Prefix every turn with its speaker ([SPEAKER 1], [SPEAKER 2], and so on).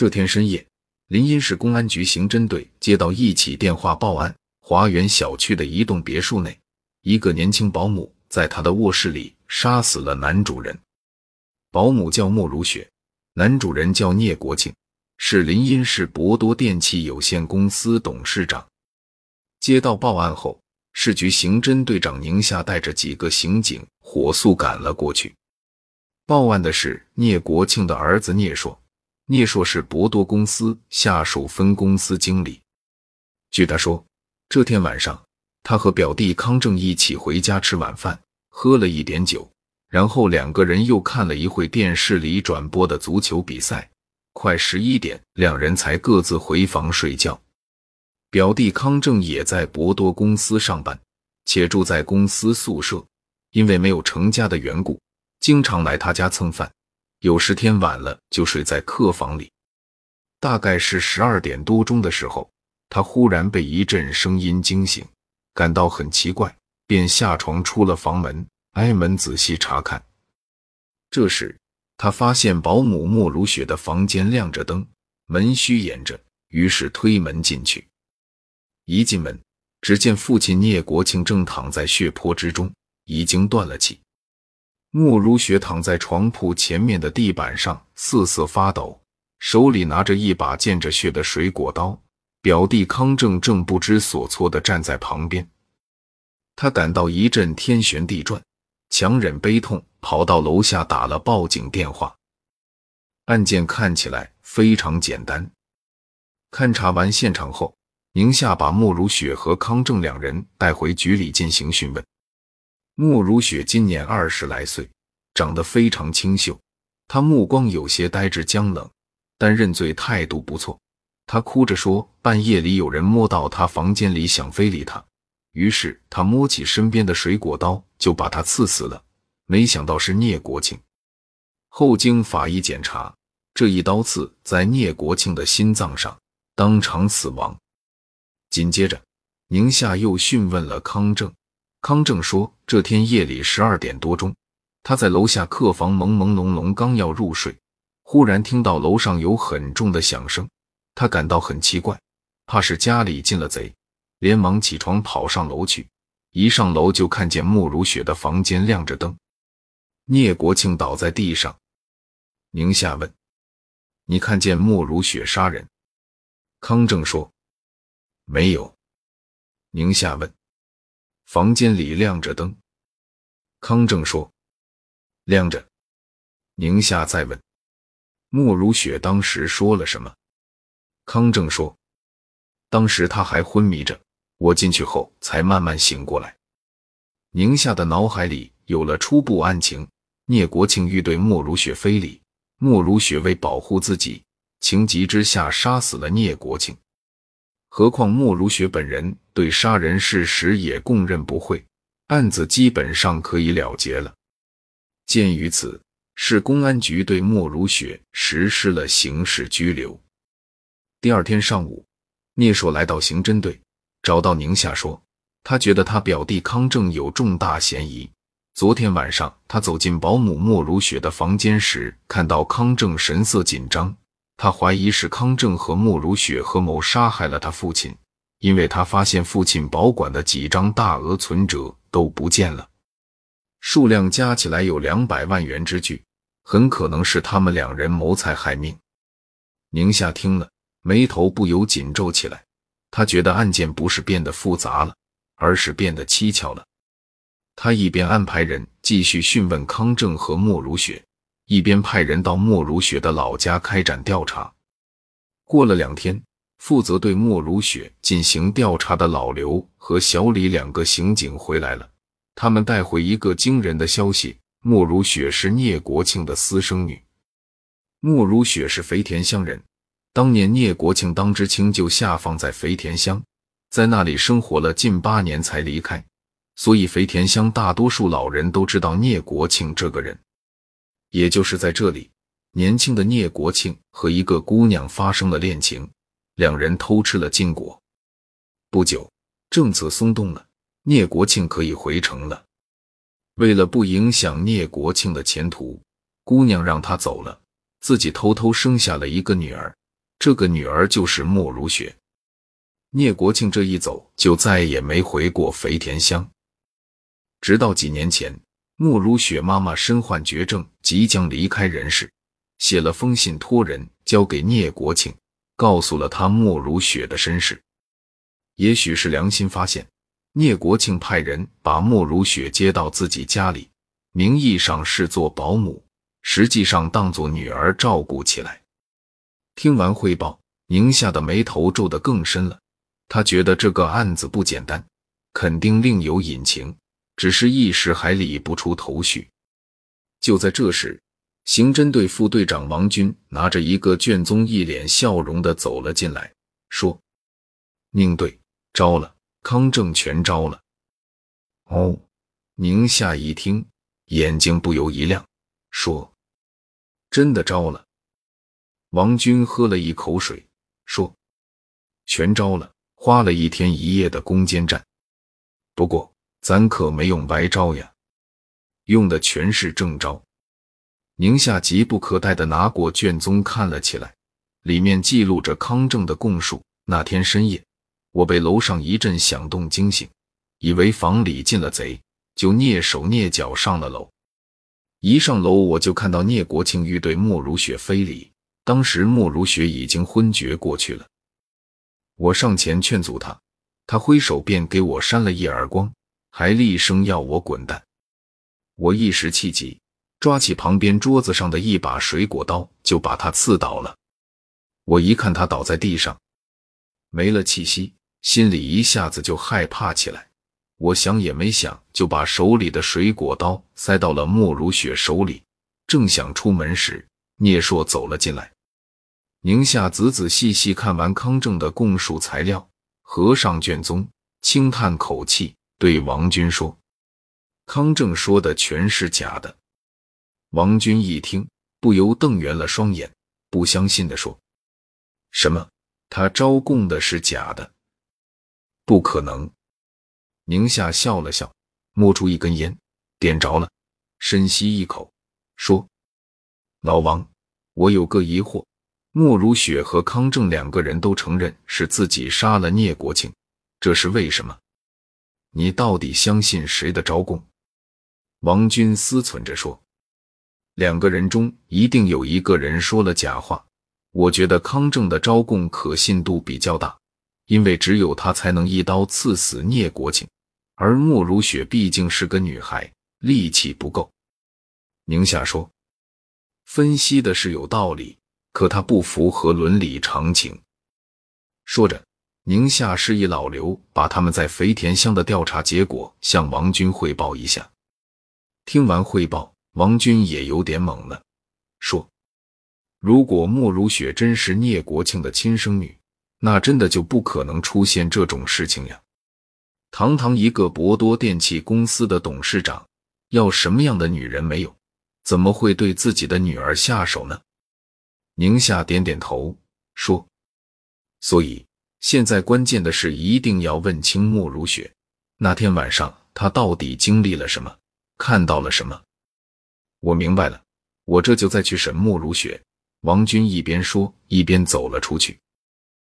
[SPEAKER 1] 这天深夜，临沂市公安局刑侦队接到一起电话报案：华园小区的一栋别墅内，一个年轻保姆在他的卧室里杀死了男主人。保姆叫莫如雪，男主人叫聂国庆，是临沂市博多电器有限公司董事长。接到报案后，市局刑侦队长宁夏带着几个刑警火速赶了过去。报案的是聂国庆的儿子聂硕。聂硕是博多公司下属分公司经理。据他说，这天晚上他和表弟康正一起回家吃晚饭，喝了一点酒，然后两个人又看了一会电视里转播的足球比赛。快十一点，两人才各自回房睡觉。表弟康正也在博多公司上班，且住在公司宿舍，因为没有成家的缘故，经常来他家蹭饭。有时天晚了，就睡在客房里。大概是十二点多钟的时候，他忽然被一阵声音惊醒，感到很奇怪，便下床出了房门，挨门仔细查看。这时，他发现保姆莫如雪的房间亮着灯，门虚掩着，于是推门进去。一进门，只见父亲聂国庆正躺在血泊之中，已经断了气。莫如雪躺在床铺前面的地板上瑟瑟发抖，手里拿着一把见着血的水果刀。表弟康正正不知所措地站在旁边，他感到一阵天旋地转，强忍悲痛跑到楼下打了报警电话。案件看起来非常简单。勘查完现场后，宁夏把莫如雪和康正两人带回局里进行讯问。莫如雪今年二十来岁，长得非常清秀。她目光有些呆滞僵冷，但认罪态度不错。她哭着说：“半夜里有人摸到她房间里，想非礼她，于是她摸起身边的水果刀就把他刺死了。没想到是聂国庆。后经法医检查，这一刀刺在聂国庆的心脏上，当场死亡。紧接着，宁夏又讯问了康正。康正说，这天夜里十二点多钟，他在楼下客房朦朦胧胧，刚要入睡，忽然听到楼上有很重的响声，他感到很奇怪，怕是家里进了贼，连忙起床跑上楼去。一上楼就看见莫如雪的房间亮着灯，聂国庆倒在地上。宁夏问：“你看见莫如雪杀人？”康正说：“没有。”宁夏问。房间里亮着灯，康正说：“亮着。”宁夏再问：“莫如雪当时说了什么？”康正说：“当时他还昏迷着，我进去后才慢慢醒过来。”宁夏的脑海里有了初步案情：聂国庆欲对莫如雪非礼，莫如雪为保护自己，情急之下杀死了聂国庆。何况莫如雪本人对杀人事实也供认不讳，案子基本上可以了结了。鉴于此，市公安局对莫如雪实施了刑事拘留。第二天上午，聂硕来到刑侦队，找到宁夏说，他觉得他表弟康正有重大嫌疑。昨天晚上，他走进保姆莫如雪的房间时，看到康正神色紧张。他怀疑是康正和莫如雪合谋杀害了他父亲，因为他发现父亲保管的几张大额存折都不见了，数量加起来有两百万元之巨，很可能是他们两人谋财害命。宁夏听了，眉头不由紧皱起来，他觉得案件不是变得复杂了，而是变得蹊跷了。他一边安排人继续讯问康正和莫如雪。一边派人到莫如雪的老家开展调查。过了两天，负责对莫如雪进行调查的老刘和小李两个刑警回来了。他们带回一个惊人的消息：莫如雪是聂国庆的私生女。莫如雪是肥田乡人，当年聂国庆当知青就下放在肥田乡，在那里生活了近八年才离开，所以肥田乡大多数老人都知道聂国庆这个人。也就是在这里，年轻的聂国庆和一个姑娘发生了恋情，两人偷吃了禁果。不久，政策松动了，聂国庆可以回城了。为了不影响聂国庆的前途，姑娘让他走了，自己偷偷生下了一个女儿，这个女儿就是莫如雪。聂国庆这一走，就再也没回过肥田乡。直到几年前，莫如雪妈妈身患绝症，即将离开人世，写了封信托人交给聂国庆，告诉了他莫如雪的身世。也许是良心发现，聂国庆派人把莫如雪接到自己家里，名义上是做保姆，实际上当做女儿照顾起来。听完汇报，宁夏的眉头皱得更深了。他觉得这个案子不简单，肯定另有隐情，只是一时还理不出头绪。就在这时，刑侦队副队长王军拿着一个卷宗，一脸笑容的走了进来，说：“宁队招了，康正全招了。”哦，宁夏一听，眼睛不由一亮，说：“真的招了？”王军喝了一口水，说：“全招了。”花了一天一夜的攻坚战，不过咱可没用白招呀，用的全是正招。宁夏急不可待的拿过卷宗看了起来，里面记录着康正的供述。那天深夜，我被楼上一阵响动惊醒，以为房里进了贼，就蹑手蹑脚上了楼。一上楼，我就看到聂国庆欲对莫如雪非礼，当时莫如雪已经昏厥过去了。我上前劝阻他，他挥手便给我扇了一耳光，还厉声要我滚蛋。我一时气急，抓起旁边桌子上的一把水果刀就把他刺倒了。我一看他倒在地上，没了气息，心里一下子就害怕起来。我想也没想，就把手里的水果刀塞到了莫如雪手里，正想出门时，聂硕走了进来。宁夏仔仔细细看完康正的供述材料，合上卷宗，轻叹口气，对王军说：“康正说的全是假的。”王军一听，不由瞪圆了双眼，不相信的说：“什么？他招供的是假的？不可能！”宁夏笑了笑，摸出一根烟，点着了，深吸一口，说：“老王，我有个疑惑。”莫如雪和康正两个人都承认是自己杀了聂国庆，这是为什么？你到底相信谁的招供？王军思忖着说：“两个人中一定有一个人说了假话。我觉得康正的招供可信度比较大，因为只有他才能一刀刺死聂国庆，而莫如雪毕竟是个女孩，力气不够。”宁夏说：“分析的是有道理。”可他不符合伦理常情。说着，宁夏示意老刘把他们在肥田乡的调查结果向王军汇报一下。听完汇报，王军也有点懵了，说：“如果莫如雪真是聂国庆的亲生女，那真的就不可能出现这种事情呀！堂堂一个博多电器公司的董事长，要什么样的女人没有？怎么会对自己的女儿下手呢？”宁夏点点头说：“所以现在关键的是，一定要问清莫如雪那天晚上她到底经历了什么，看到了什么。”我明白了，我这就再去审莫如雪。王军一边说，一边走了出去。